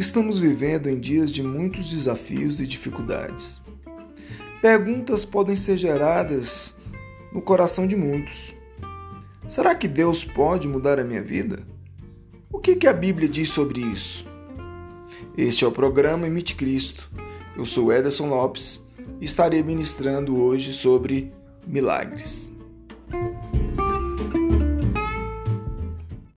Estamos vivendo em dias de muitos desafios e dificuldades. Perguntas podem ser geradas no coração de muitos. Será que Deus pode mudar a minha vida? O que, que a Bíblia diz sobre isso? Este é o programa Emite Cristo. Eu sou Ederson Lopes e estarei ministrando hoje sobre milagres.